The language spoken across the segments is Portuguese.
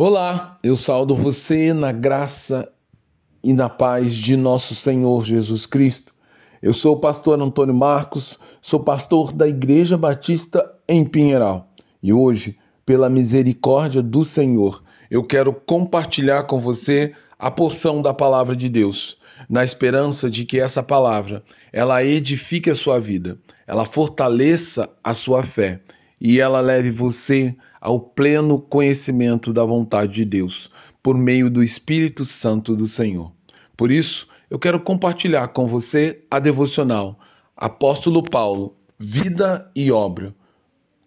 Olá, eu saldo você na graça e na paz de nosso Senhor Jesus Cristo. Eu sou o pastor Antônio Marcos, sou pastor da Igreja Batista em Pinheiral e hoje, pela misericórdia do Senhor, eu quero compartilhar com você a porção da palavra de Deus, na esperança de que essa palavra ela edifique a sua vida, ela fortaleça a sua fé e ela leve você ao pleno conhecimento da vontade de Deus, por meio do Espírito Santo do Senhor. Por isso, eu quero compartilhar com você a devocional Apóstolo Paulo, Vida e Obra,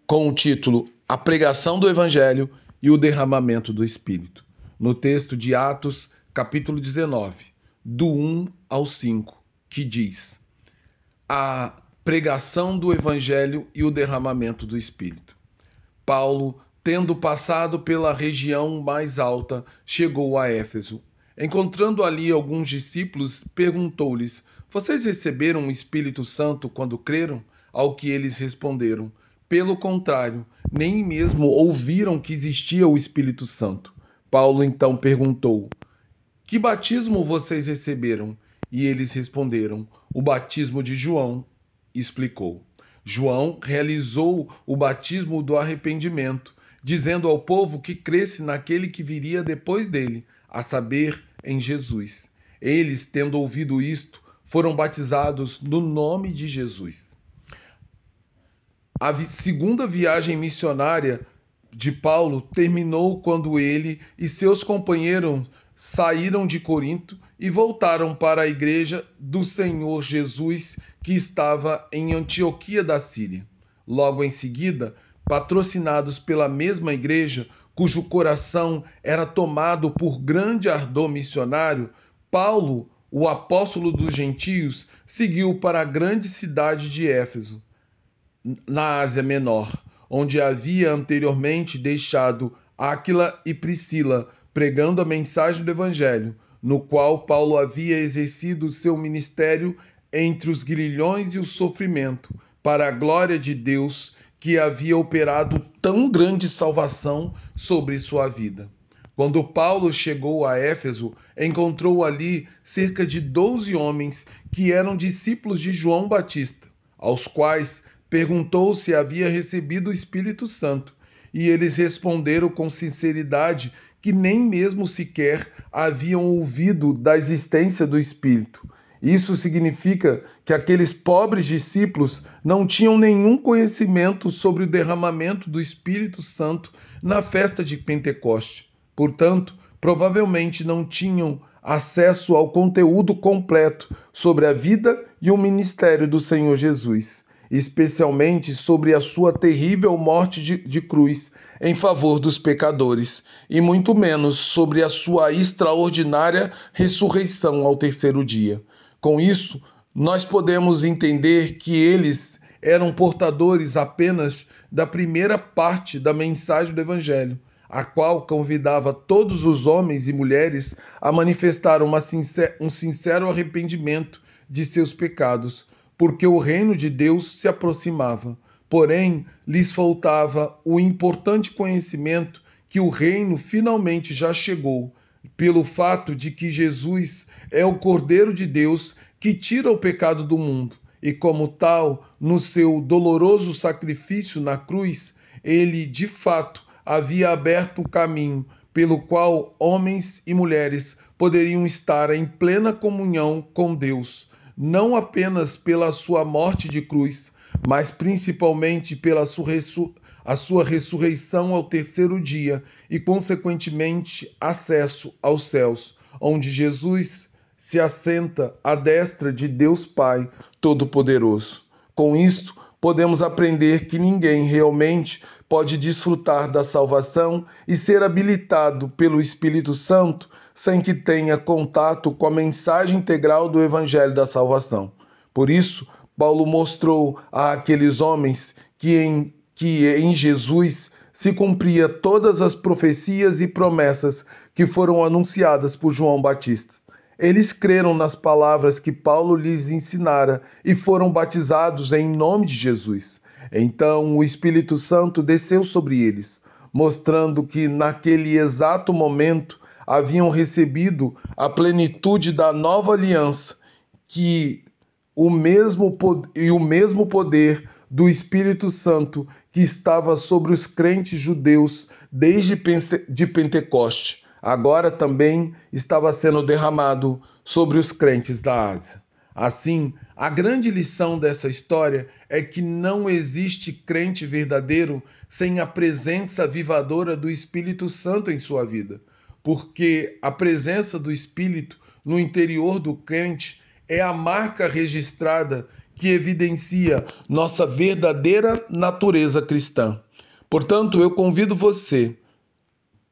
com o título A Pregação do Evangelho e o Derramamento do Espírito, no texto de Atos, capítulo 19, do 1 ao 5, que diz: A pregação do Evangelho e o derramamento do Espírito. Paulo, tendo passado pela região mais alta, chegou a Éfeso. Encontrando ali alguns discípulos, perguntou-lhes: Vocês receberam o Espírito Santo quando creram? Ao que eles responderam: Pelo contrário, nem mesmo ouviram que existia o Espírito Santo. Paulo então perguntou: Que batismo vocês receberam? E eles responderam: O batismo de João. Explicou. João realizou o batismo do arrependimento, dizendo ao povo que cresce naquele que viria depois dele, a saber, em Jesus. Eles, tendo ouvido isto, foram batizados no nome de Jesus. A segunda viagem missionária de Paulo terminou quando ele e seus companheiros saíram de Corinto e voltaram para a igreja do Senhor Jesus que estava em Antioquia da Síria. Logo em seguida, patrocinados pela mesma igreja, cujo coração era tomado por grande ardor missionário, Paulo, o apóstolo dos gentios, seguiu para a grande cidade de Éfeso, na Ásia Menor, onde havia anteriormente deixado Áquila e Priscila pregando a mensagem do evangelho, no qual Paulo havia exercido seu ministério entre os grilhões e o sofrimento, para a glória de Deus que havia operado tão grande salvação sobre sua vida. Quando Paulo chegou a Éfeso, encontrou ali cerca de doze homens que eram discípulos de João Batista, aos quais perguntou se havia recebido o Espírito Santo. E eles responderam com sinceridade que nem mesmo sequer haviam ouvido da existência do Espírito. Isso significa que aqueles pobres discípulos não tinham nenhum conhecimento sobre o derramamento do Espírito Santo na festa de Pentecoste. Portanto, provavelmente não tinham acesso ao conteúdo completo sobre a vida e o ministério do Senhor Jesus, especialmente sobre a sua terrível morte de, de cruz em favor dos pecadores, e muito menos sobre a sua extraordinária ressurreição ao terceiro dia. Com isso, nós podemos entender que eles eram portadores apenas da primeira parte da mensagem do Evangelho, a qual convidava todos os homens e mulheres a manifestar sincer um sincero arrependimento de seus pecados, porque o reino de Deus se aproximava. Porém, lhes faltava o importante conhecimento que o reino finalmente já chegou pelo fato de que Jesus é o Cordeiro de Deus que tira o pecado do mundo, e como tal, no seu doloroso sacrifício na cruz, ele de fato havia aberto o caminho pelo qual homens e mulheres poderiam estar em plena comunhão com Deus, não apenas pela sua morte de cruz, mas principalmente pela a sua ressurreição ao terceiro dia e, consequentemente, acesso aos céus, onde Jesus se assenta à destra de Deus Pai Todo-Poderoso. Com isto, podemos aprender que ninguém realmente pode desfrutar da salvação e ser habilitado pelo Espírito Santo sem que tenha contato com a mensagem integral do Evangelho da salvação. Por isso, Paulo mostrou àqueles homens que em que em Jesus se cumpria todas as profecias e promessas que foram anunciadas por João Batista. Eles creram nas palavras que Paulo lhes ensinara e foram batizados em nome de Jesus. Então o Espírito Santo desceu sobre eles, mostrando que naquele exato momento haviam recebido a plenitude da nova aliança, que o mesmo e o mesmo poder do Espírito Santo que estava sobre os crentes judeus desde de Pentecoste, agora também estava sendo derramado sobre os crentes da Ásia. Assim, a grande lição dessa história é que não existe crente verdadeiro sem a presença vivadora do Espírito Santo em sua vida, porque a presença do Espírito no interior do crente é a marca registrada que evidencia nossa verdadeira natureza cristã. Portanto, eu convido você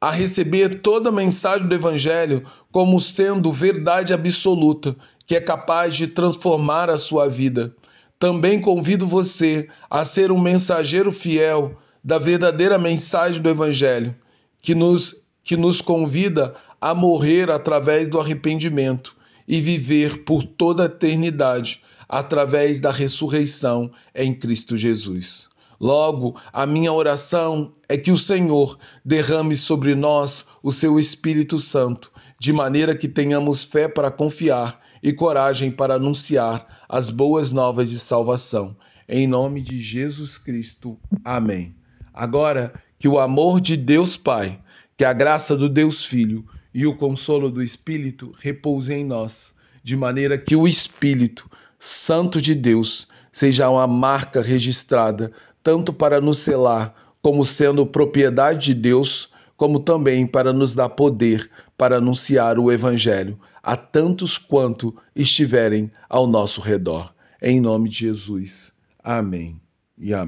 a receber toda a mensagem do Evangelho como sendo verdade absoluta que é capaz de transformar a sua vida. Também convido você a ser um mensageiro fiel da verdadeira mensagem do Evangelho, que nos, que nos convida a morrer através do arrependimento e viver por toda a eternidade através da ressurreição em Cristo Jesus. Logo, a minha oração é que o Senhor derrame sobre nós o seu Espírito Santo, de maneira que tenhamos fé para confiar e coragem para anunciar as boas novas de salvação. Em nome de Jesus Cristo. Amém. Agora, que o amor de Deus Pai, que a graça do Deus Filho e o consolo do Espírito repousem em nós, de maneira que o Espírito Santo de Deus seja uma marca registrada tanto para nos selar como sendo propriedade de Deus, como também para nos dar poder para anunciar o Evangelho a tantos quanto estiverem ao nosso redor. Em nome de Jesus. Amém e amém.